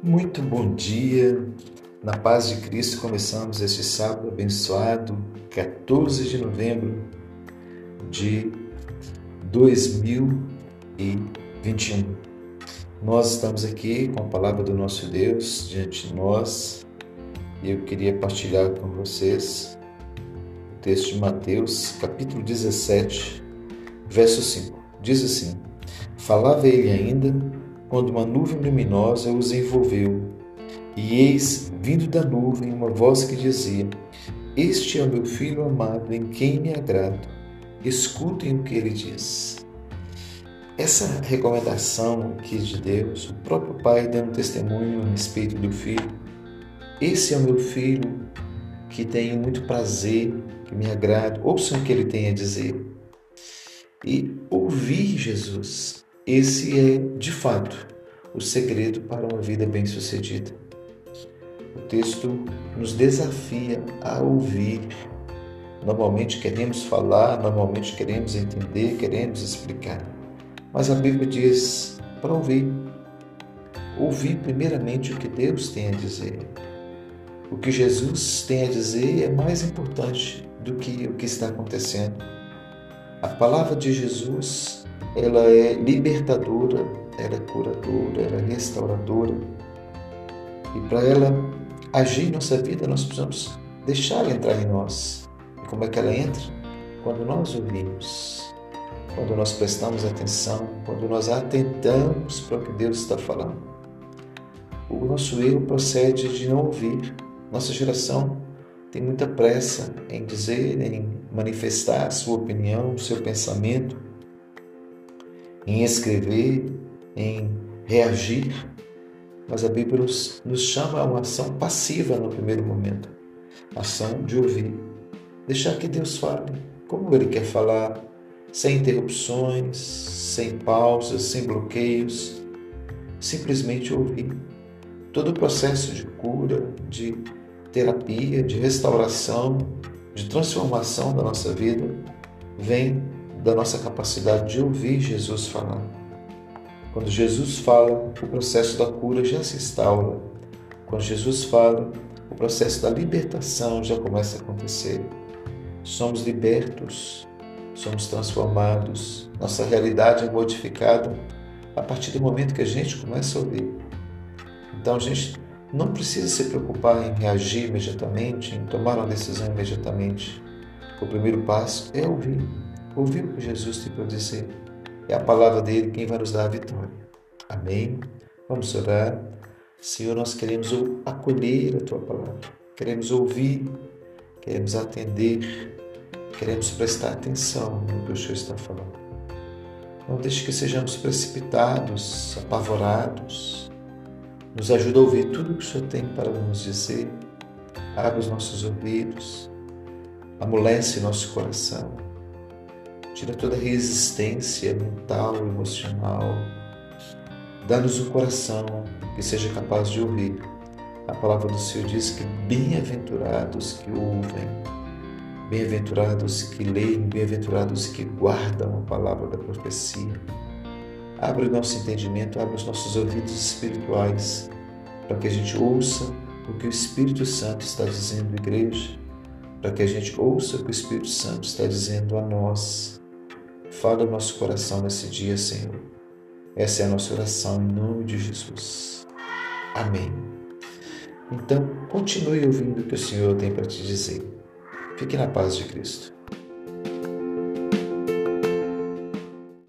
Muito bom dia, na paz de Cristo. Começamos este sábado abençoado, 14 de novembro de 2021. Nós estamos aqui com a palavra do nosso Deus diante de nós e eu queria partilhar com vocês o texto de Mateus, capítulo 17, verso 5. Diz assim: Falava ele ainda quando uma nuvem luminosa os envolveu. E eis, vindo da nuvem, uma voz que dizia: Este é o meu filho amado, em quem me agrado. Escutem o que ele diz. Essa recomendação aqui de Deus, o próprio Pai dando testemunho a respeito do filho. Esse é o meu filho que tenho muito prazer, que me agrada. Ouçam o que ele tem a dizer. E ouvir Jesus esse é, de fato, o segredo para uma vida bem-sucedida. O texto nos desafia a ouvir. Normalmente queremos falar, normalmente queremos entender, queremos explicar. Mas a Bíblia diz para ouvir. Ouvir primeiramente o que Deus tem a dizer. O que Jesus tem a dizer é mais importante do que o que está acontecendo. A palavra de Jesus ela é libertadora, ela é curadora, ela é restauradora. E para ela agir em nossa vida, nós precisamos deixar ela entrar em nós. E como é que ela entra? Quando nós ouvimos, quando nós prestamos atenção, quando nós atentamos para o que Deus está falando. O nosso erro procede de não ouvir. Nossa geração tem muita pressa em dizer, em manifestar sua opinião, seu pensamento, em escrever, em reagir, mas a Bíblia nos, nos chama a uma ação passiva no primeiro momento ação de ouvir. Deixar que Deus fale como Ele quer falar, sem interrupções, sem pausas, sem bloqueios. Simplesmente ouvir. Todo o processo de cura, de terapia, de restauração, de transformação da nossa vida vem da nossa capacidade de ouvir Jesus falar. Quando Jesus fala, o processo da cura já se instaura. Quando Jesus fala, o processo da libertação já começa a acontecer. Somos libertos, somos transformados, nossa realidade é modificada a partir do momento que a gente começa a ouvir. Então a gente não precisa se preocupar em reagir imediatamente, em tomar uma decisão imediatamente. O primeiro passo é ouvir. Ouvir o que Jesus tem para dizer. É a palavra dele quem vai nos dar a vitória. Amém? Vamos orar. Senhor, nós queremos acolher a tua palavra, queremos ouvir, queremos atender, queremos prestar atenção no que o Senhor está falando. Não deixe que sejamos precipitados, apavorados. Nos ajuda a ouvir tudo o que o Senhor tem para nos dizer. Abra os nossos ouvidos, amolece nosso coração tira toda resistência mental, emocional. Dá-nos um coração que seja capaz de ouvir. A palavra do Senhor diz que bem-aventurados que ouvem, bem-aventurados que leem, bem-aventurados que guardam a palavra da profecia. Abre o nosso entendimento, abre os nossos ouvidos espirituais para que a gente ouça o que o Espírito Santo está dizendo à igreja, para que a gente ouça o que o Espírito Santo está dizendo a nós. Fala o nosso coração nesse dia, Senhor. Essa é a nossa oração em nome de Jesus. Amém. Então, continue ouvindo o que o Senhor tem para te dizer. Fique na paz de Cristo.